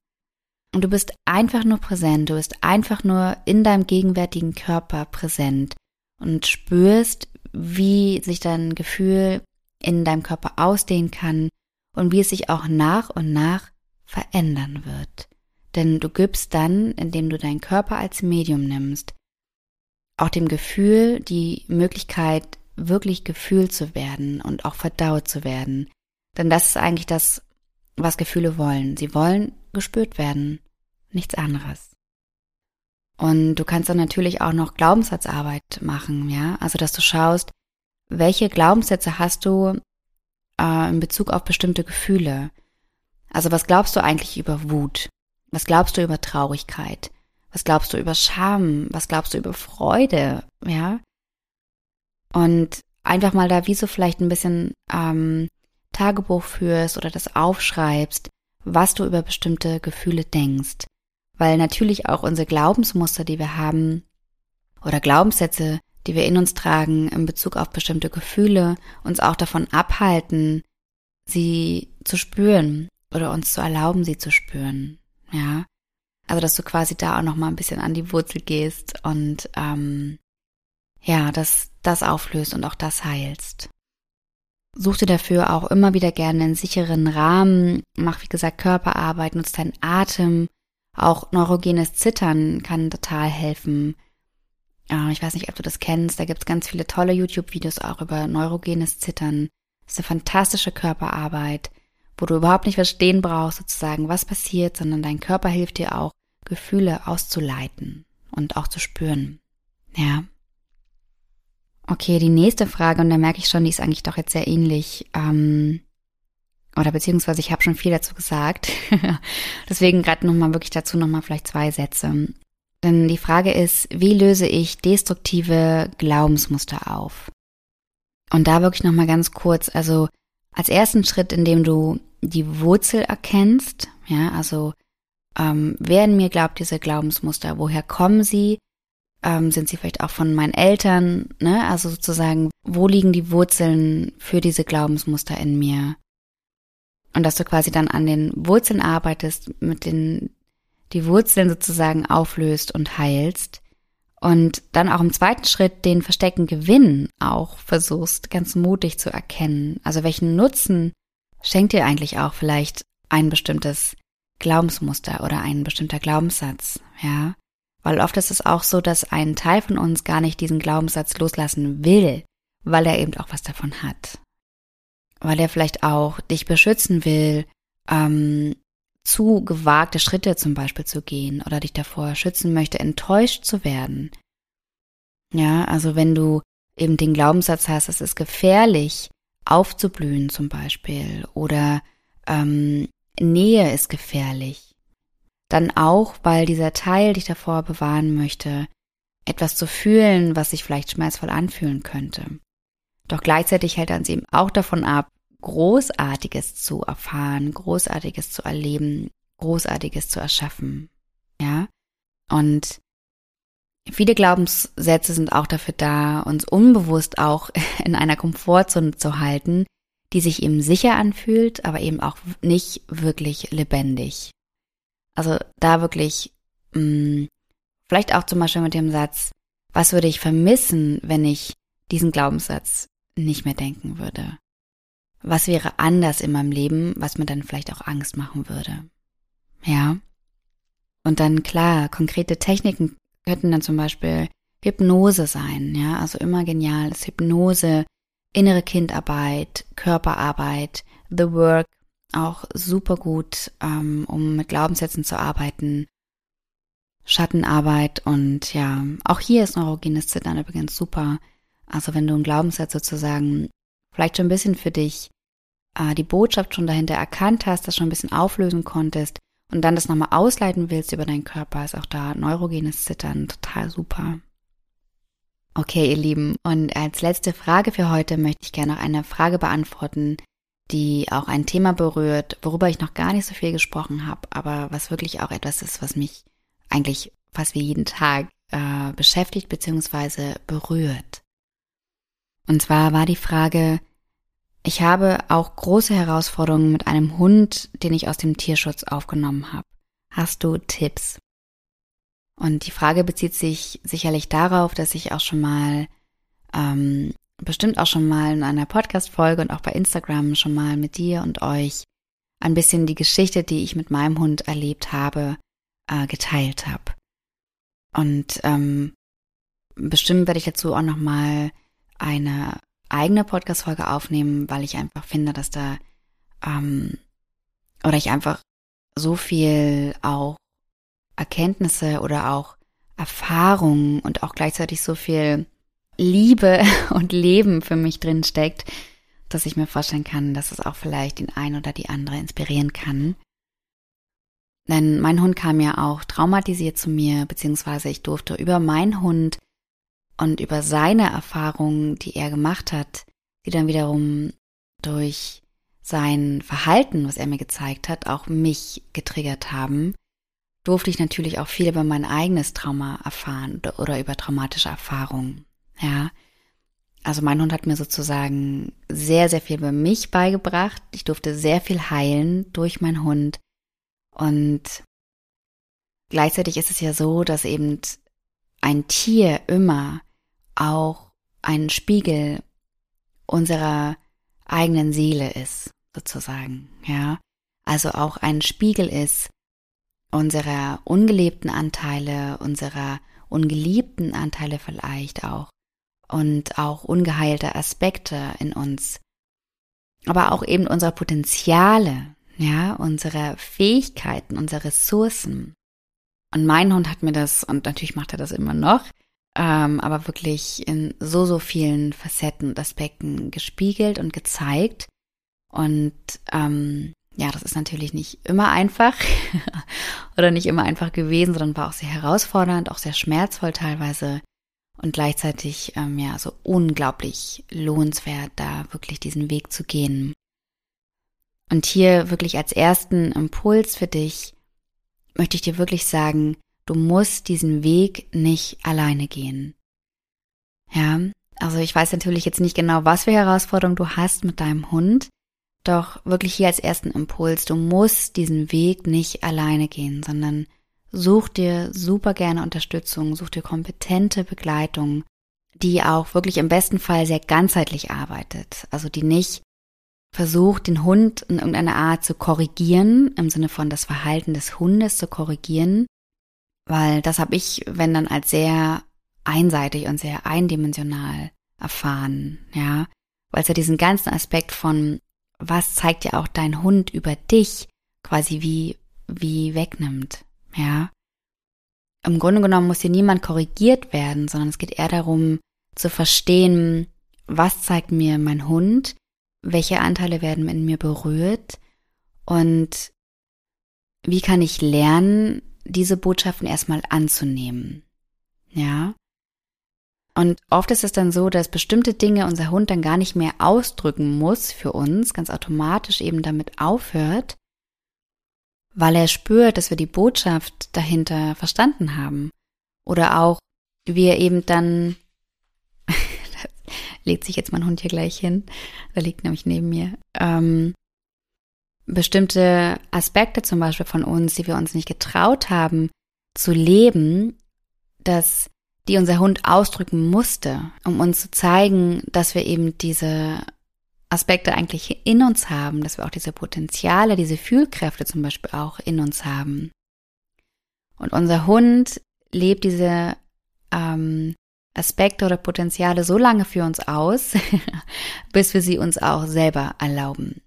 Und du bist einfach nur präsent, du bist einfach nur in deinem gegenwärtigen Körper präsent und spürst, wie sich dein Gefühl in deinem Körper ausdehnen kann und wie es sich auch nach und nach verändern wird. Denn du gibst dann, indem du deinen Körper als Medium nimmst, auch dem Gefühl die Möglichkeit, wirklich gefühlt zu werden und auch verdaut zu werden. Denn das ist eigentlich das, was Gefühle wollen. Sie wollen gespürt werden, nichts anderes. Und du kannst dann natürlich auch noch Glaubenssatzarbeit machen, ja, also dass du schaust, welche Glaubenssätze hast du äh, in Bezug auf bestimmte Gefühle. Also was glaubst du eigentlich über Wut? Was glaubst du über Traurigkeit? Was glaubst du über Scham? Was glaubst du über Freude? Ja. Und einfach mal da wie so vielleicht ein bisschen ähm, Tagebuch führst oder das aufschreibst, was du über bestimmte Gefühle denkst. Weil natürlich auch unsere Glaubensmuster, die wir haben, oder Glaubenssätze, die wir in uns tragen in Bezug auf bestimmte Gefühle, uns auch davon abhalten, sie zu spüren oder uns zu erlauben, sie zu spüren. Ja, also dass du quasi da auch noch mal ein bisschen an die Wurzel gehst und ähm, ja, dass das auflöst und auch das heilst. Such dir dafür auch immer wieder gerne einen sicheren Rahmen. Mach, wie gesagt, Körperarbeit, nutzt deinen Atem. Auch neurogenes Zittern kann total helfen. Ich weiß nicht, ob du das kennst. Da gibt es ganz viele tolle YouTube-Videos auch über neurogenes Zittern. Das ist eine fantastische Körperarbeit, wo du überhaupt nicht verstehen brauchst, sozusagen, was passiert, sondern dein Körper hilft dir auch, Gefühle auszuleiten und auch zu spüren. Ja. Okay, die nächste Frage, und da merke ich schon, die ist eigentlich doch jetzt sehr ähnlich. Ähm, oder beziehungsweise ich habe schon viel dazu gesagt. (laughs) Deswegen gerade nochmal wirklich dazu nochmal vielleicht zwei Sätze. Denn die Frage ist, wie löse ich destruktive Glaubensmuster auf? Und da wirklich nochmal ganz kurz, also als ersten Schritt, indem du die Wurzel erkennst, ja, also ähm, wer in mir glaubt diese Glaubensmuster, woher kommen sie, ähm, sind sie vielleicht auch von meinen Eltern, ne? Also sozusagen, wo liegen die Wurzeln für diese Glaubensmuster in mir? Und dass du quasi dann an den Wurzeln arbeitest, mit den die Wurzeln sozusagen auflöst und heilst. Und dann auch im zweiten Schritt den versteckten Gewinn auch versuchst, ganz mutig zu erkennen. Also welchen Nutzen schenkt dir eigentlich auch vielleicht ein bestimmtes Glaubensmuster oder ein bestimmter Glaubenssatz, ja? Weil oft ist es auch so, dass ein Teil von uns gar nicht diesen Glaubenssatz loslassen will, weil er eben auch was davon hat. Weil er vielleicht auch dich beschützen will, ähm, zu gewagte Schritte zum Beispiel zu gehen oder dich davor schützen möchte, enttäuscht zu werden. Ja, also wenn du eben den Glaubenssatz hast, es ist gefährlich, aufzublühen zum Beispiel oder ähm, Nähe ist gefährlich, dann auch, weil dieser Teil dich davor bewahren möchte, etwas zu fühlen, was sich vielleicht schmerzvoll anfühlen könnte. Doch gleichzeitig hält er uns eben auch davon ab, Großartiges zu erfahren, Großartiges zu erleben, Großartiges zu erschaffen. Ja? Und viele Glaubenssätze sind auch dafür da, uns unbewusst auch (laughs) in einer Komfortzone zu halten, die sich eben sicher anfühlt, aber eben auch nicht wirklich lebendig. Also da wirklich, mh, mm, vielleicht auch zum Beispiel mit dem Satz, was würde ich vermissen, wenn ich diesen Glaubenssatz nicht mehr denken würde? Was wäre anders in meinem Leben, was mir dann vielleicht auch Angst machen würde? Ja. Und dann klar, konkrete Techniken könnten dann zum Beispiel Hypnose sein, ja, also immer genial ist Hypnose, innere Kindarbeit, Körperarbeit, The Work, auch super gut, ähm, um mit Glaubenssätzen zu arbeiten. Schattenarbeit und ja, auch hier ist neurogenes Zittern übrigens super. Also wenn du einen Glaubenssatz sozusagen vielleicht schon ein bisschen für dich äh, die Botschaft schon dahinter erkannt hast, das schon ein bisschen auflösen konntest und dann das nochmal ausleiten willst über deinen Körper, ist auch da neurogenes Zittern total super. Okay, ihr Lieben, und als letzte Frage für heute möchte ich gerne noch eine Frage beantworten, die auch ein Thema berührt, worüber ich noch gar nicht so viel gesprochen habe, aber was wirklich auch etwas ist, was mich eigentlich fast wie jeden Tag äh, beschäftigt bzw. berührt. Und zwar war die Frage, ich habe auch große Herausforderungen mit einem Hund, den ich aus dem Tierschutz aufgenommen habe. Hast du Tipps? Und die Frage bezieht sich sicherlich darauf, dass ich auch schon mal, ähm, bestimmt auch schon mal in einer Podcast-Folge und auch bei Instagram schon mal mit dir und euch ein bisschen die Geschichte, die ich mit meinem Hund erlebt habe, äh, geteilt habe. Und ähm, bestimmt werde ich dazu auch noch mal eine eigene Podcast-Folge aufnehmen, weil ich einfach finde, dass da ähm, oder ich einfach so viel auch Erkenntnisse oder auch Erfahrungen und auch gleichzeitig so viel Liebe (laughs) und Leben für mich drin steckt, dass ich mir vorstellen kann, dass es auch vielleicht den einen oder die andere inspirieren kann. Denn mein Hund kam ja auch traumatisiert zu mir, beziehungsweise ich durfte über meinen Hund und über seine Erfahrungen, die er gemacht hat, die dann wiederum durch sein Verhalten, was er mir gezeigt hat, auch mich getriggert haben, durfte ich natürlich auch viel über mein eigenes Trauma erfahren oder über traumatische Erfahrungen. Ja. Also mein Hund hat mir sozusagen sehr, sehr viel über mich beigebracht. Ich durfte sehr viel heilen durch meinen Hund. Und gleichzeitig ist es ja so, dass eben ein Tier immer auch ein Spiegel unserer eigenen Seele ist, sozusagen, ja. Also auch ein Spiegel ist unserer ungelebten Anteile, unserer ungeliebten Anteile vielleicht auch und auch ungeheilte Aspekte in uns, aber auch eben unsere Potenziale, ja, unsere Fähigkeiten, unsere Ressourcen. Und mein Hund hat mir das, und natürlich macht er das immer noch, ähm, aber wirklich in so, so vielen Facetten und Aspekten gespiegelt und gezeigt. Und ähm, ja, das ist natürlich nicht immer einfach (laughs) oder nicht immer einfach gewesen, sondern war auch sehr herausfordernd, auch sehr schmerzvoll teilweise und gleichzeitig ähm, ja so unglaublich lohnenswert, da wirklich diesen Weg zu gehen. Und hier wirklich als ersten Impuls für dich möchte ich dir wirklich sagen, du musst diesen Weg nicht alleine gehen. Ja, also ich weiß natürlich jetzt nicht genau, was für Herausforderungen du hast mit deinem Hund, doch wirklich hier als ersten Impuls, du musst diesen Weg nicht alleine gehen, sondern such dir super gerne Unterstützung, such dir kompetente Begleitung, die auch wirklich im besten Fall sehr ganzheitlich arbeitet, also die nicht versucht, den Hund in irgendeiner Art zu korrigieren, im Sinne von das Verhalten des Hundes zu korrigieren, Weil das habe ich, wenn dann als sehr einseitig und sehr eindimensional erfahren, ja. Weil es ja diesen ganzen Aspekt von, was zeigt ja auch dein Hund über dich, quasi wie, wie wegnimmt, ja. Im Grunde genommen muss hier niemand korrigiert werden, sondern es geht eher darum, zu verstehen, was zeigt mir mein Hund, welche Anteile werden in mir berührt und wie kann ich lernen, diese Botschaften erstmal anzunehmen. Ja. Und oft ist es dann so, dass bestimmte Dinge unser Hund dann gar nicht mehr ausdrücken muss für uns, ganz automatisch eben damit aufhört, weil er spürt, dass wir die Botschaft dahinter verstanden haben. Oder auch wir eben dann, da (laughs) legt sich jetzt mein Hund hier gleich hin, der liegt nämlich neben mir, ähm, bestimmte Aspekte zum Beispiel von uns, die wir uns nicht getraut haben zu leben, dass die unser Hund ausdrücken musste, um uns zu zeigen, dass wir eben diese Aspekte eigentlich in uns haben, dass wir auch diese Potenziale, diese Fühlkräfte zum Beispiel auch in uns haben. Und unser Hund lebt diese ähm, Aspekte oder Potenziale so lange für uns aus, (laughs) bis wir sie uns auch selber erlauben.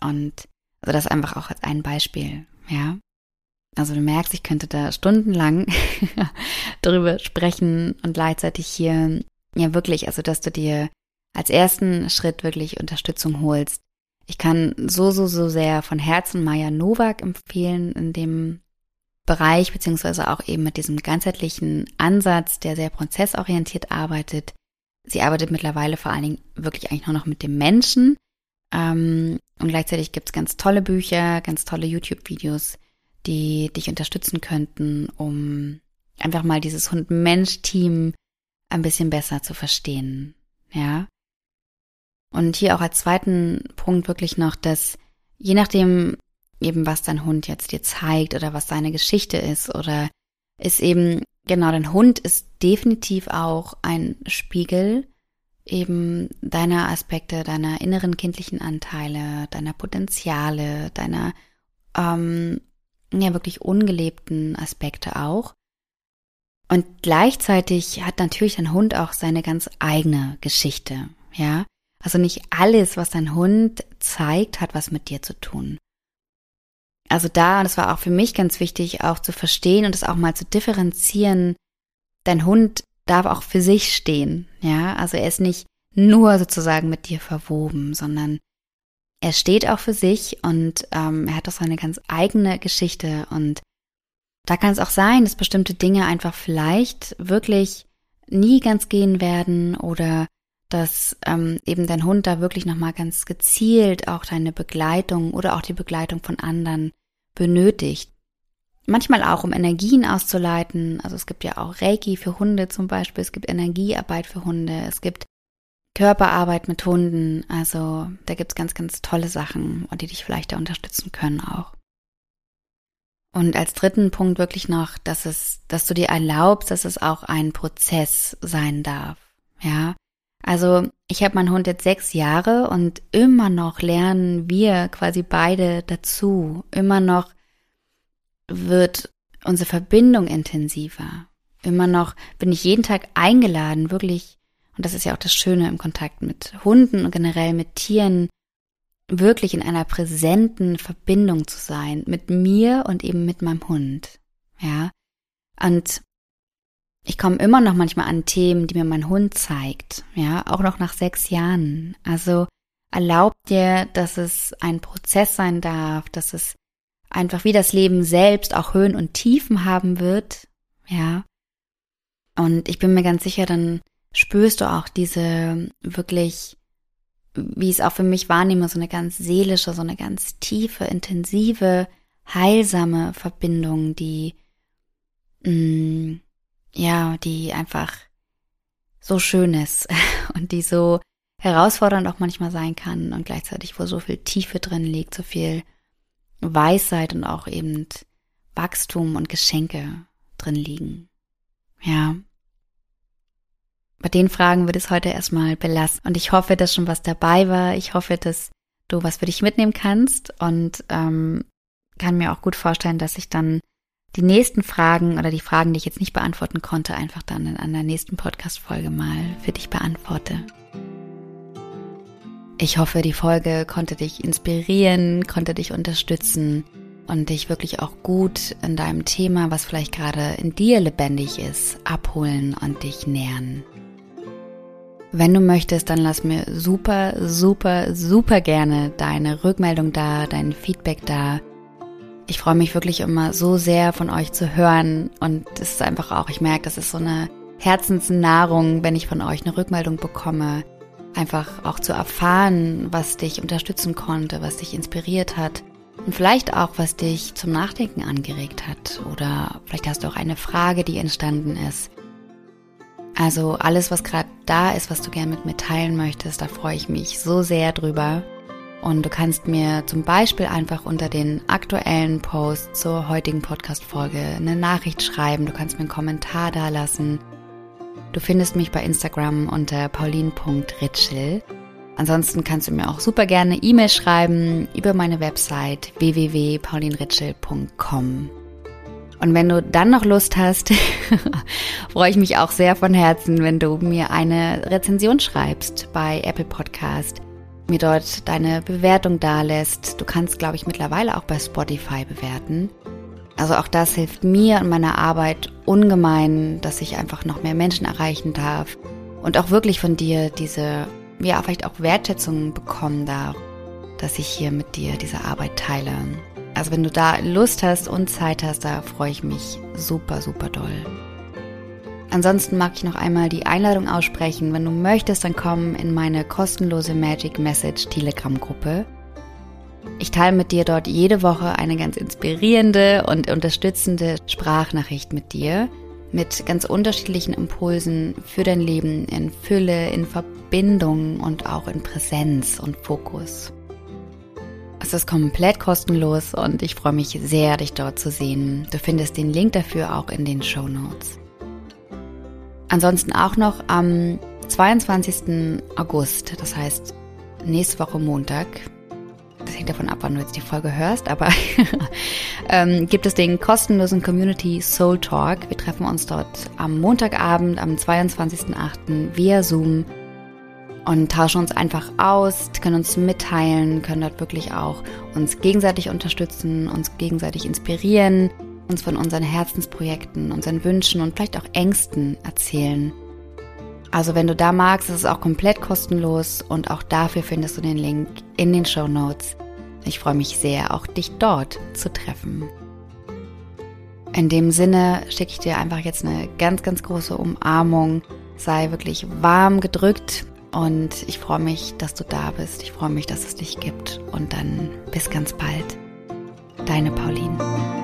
Und also das einfach auch als ein Beispiel, ja. Also du merkst, ich könnte da stundenlang (laughs) darüber sprechen und gleichzeitig hier, ja wirklich, also dass du dir als ersten Schritt wirklich Unterstützung holst. Ich kann so, so, so sehr von Herzen Maya Novak empfehlen in dem Bereich, beziehungsweise auch eben mit diesem ganzheitlichen Ansatz, der sehr prozessorientiert arbeitet. Sie arbeitet mittlerweile vor allen Dingen wirklich eigentlich nur noch mit dem Menschen. Ähm, und gleichzeitig gibt's ganz tolle Bücher, ganz tolle YouTube-Videos, die dich unterstützen könnten, um einfach mal dieses Hund-Mensch-Team ein bisschen besser zu verstehen. Ja. Und hier auch als zweiten Punkt wirklich noch, dass je nachdem eben, was dein Hund jetzt dir zeigt oder was seine Geschichte ist oder ist eben, genau, dein Hund ist definitiv auch ein Spiegel eben deiner Aspekte, deiner inneren kindlichen Anteile, deiner Potenziale, deiner ähm, ja wirklich ungelebten Aspekte auch. Und gleichzeitig hat natürlich dein Hund auch seine ganz eigene Geschichte, ja. Also nicht alles, was dein Hund zeigt, hat was mit dir zu tun. Also da, und das war auch für mich ganz wichtig, auch zu verstehen und es auch mal zu differenzieren, dein Hund darf auch für sich stehen, ja. Also er ist nicht nur sozusagen mit dir verwoben, sondern er steht auch für sich und ähm, er hat auch seine ganz eigene Geschichte und da kann es auch sein, dass bestimmte Dinge einfach vielleicht wirklich nie ganz gehen werden oder dass ähm, eben dein Hund da wirklich nochmal ganz gezielt auch deine Begleitung oder auch die Begleitung von anderen benötigt. Manchmal auch, um Energien auszuleiten. Also es gibt ja auch Reiki für Hunde zum Beispiel, es gibt Energiearbeit für Hunde, es gibt Körperarbeit mit Hunden. Also da gibt's ganz, ganz tolle Sachen, die dich vielleicht da unterstützen können auch. Und als dritten Punkt wirklich noch, dass es, dass du dir erlaubst, dass es auch ein Prozess sein darf. Ja. Also ich habe meinen Hund jetzt sechs Jahre und immer noch lernen wir quasi beide dazu. Immer noch wird unsere Verbindung intensiver. Immer noch bin ich jeden Tag eingeladen, wirklich und das ist ja auch das Schöne im Kontakt mit Hunden und generell mit Tieren, wirklich in einer präsenten Verbindung zu sein mit mir und eben mit meinem Hund. Ja. Und ich komme immer noch manchmal an Themen, die mir mein Hund zeigt. Ja, auch noch nach sechs Jahren. Also erlaubt dir, dass es ein Prozess sein darf, dass es einfach wie das Leben selbst auch Höhen und Tiefen haben wird. Ja. Und ich bin mir ganz sicher, dann spürst du auch diese wirklich, wie ich es auch für mich wahrnehme, so eine ganz seelische, so eine ganz tiefe, intensive, heilsame Verbindung, die, mh, mm, ja, die einfach so schön ist (laughs) und die so herausfordernd auch manchmal sein kann und gleichzeitig, wo so viel Tiefe drin liegt, so viel Weisheit und auch eben Wachstum und Geschenke drin liegen. Ja. Bei den Fragen wird es heute erstmal belassen. Und ich hoffe, dass schon was dabei war. Ich hoffe, dass du was für dich mitnehmen kannst und ähm, kann mir auch gut vorstellen, dass ich dann die nächsten Fragen oder die Fragen, die ich jetzt nicht beantworten konnte, einfach dann in einer nächsten Podcast-Folge mal für dich beantworte. Ich hoffe, die Folge konnte dich inspirieren, konnte dich unterstützen und dich wirklich auch gut in deinem Thema, was vielleicht gerade in dir lebendig ist, abholen und dich nähern. Wenn du möchtest, dann lass mir super, super, super gerne deine Rückmeldung da, dein Feedback da. Ich freue mich wirklich immer so sehr von euch zu hören und es ist einfach auch, ich merke, das ist so eine Herzensnahrung, wenn ich von euch eine Rückmeldung bekomme einfach auch zu erfahren, was dich unterstützen konnte, was dich inspiriert hat und vielleicht auch, was dich zum Nachdenken angeregt hat oder vielleicht hast du auch eine Frage, die entstanden ist. Also alles, was gerade da ist, was du gerne mit mir teilen möchtest, da freue ich mich so sehr drüber. Und du kannst mir zum Beispiel einfach unter den aktuellen Post zur heutigen Podcast-Folge eine Nachricht schreiben. Du kannst mir einen Kommentar da lassen. Du findest mich bei Instagram unter pauline.ritschel. Ansonsten kannst du mir auch super gerne E-Mail schreiben über meine Website www.paulinritschel.com. Und wenn du dann noch Lust hast, (laughs) freue ich mich auch sehr von Herzen, wenn du mir eine Rezension schreibst bei Apple Podcast, mir dort deine Bewertung dalässt. Du kannst, glaube ich, mittlerweile auch bei Spotify bewerten. Also auch das hilft mir und meiner Arbeit ungemein, dass ich einfach noch mehr Menschen erreichen darf und auch wirklich von dir diese, ja, vielleicht auch Wertschätzung bekommen darf, dass ich hier mit dir diese Arbeit teile. Also wenn du da Lust hast und Zeit hast, da freue ich mich super, super doll. Ansonsten mag ich noch einmal die Einladung aussprechen. Wenn du möchtest, dann komm in meine kostenlose Magic Message Telegram Gruppe. Ich teile mit dir dort jede Woche eine ganz inspirierende und unterstützende Sprachnachricht mit dir, mit ganz unterschiedlichen Impulsen für dein Leben in Fülle, in Verbindung und auch in Präsenz und Fokus. Es ist komplett kostenlos und ich freue mich sehr, dich dort zu sehen. Du findest den Link dafür auch in den Show Notes. Ansonsten auch noch am 22. August, das heißt nächste Woche Montag, das hängt davon ab, wann du jetzt die Folge hörst, aber (laughs) ähm, gibt es den kostenlosen Community Soul Talk. Wir treffen uns dort am Montagabend, am 22.08. via Zoom und tauschen uns einfach aus, können uns mitteilen, können dort wirklich auch uns gegenseitig unterstützen, uns gegenseitig inspirieren, uns von unseren Herzensprojekten, unseren Wünschen und vielleicht auch Ängsten erzählen. Also wenn du da magst, ist es auch komplett kostenlos und auch dafür findest du den Link in den Show Notes. Ich freue mich sehr, auch dich dort zu treffen. In dem Sinne schicke ich dir einfach jetzt eine ganz, ganz große Umarmung. Sei wirklich warm gedrückt und ich freue mich, dass du da bist. Ich freue mich, dass es dich gibt. Und dann bis ganz bald. Deine Pauline.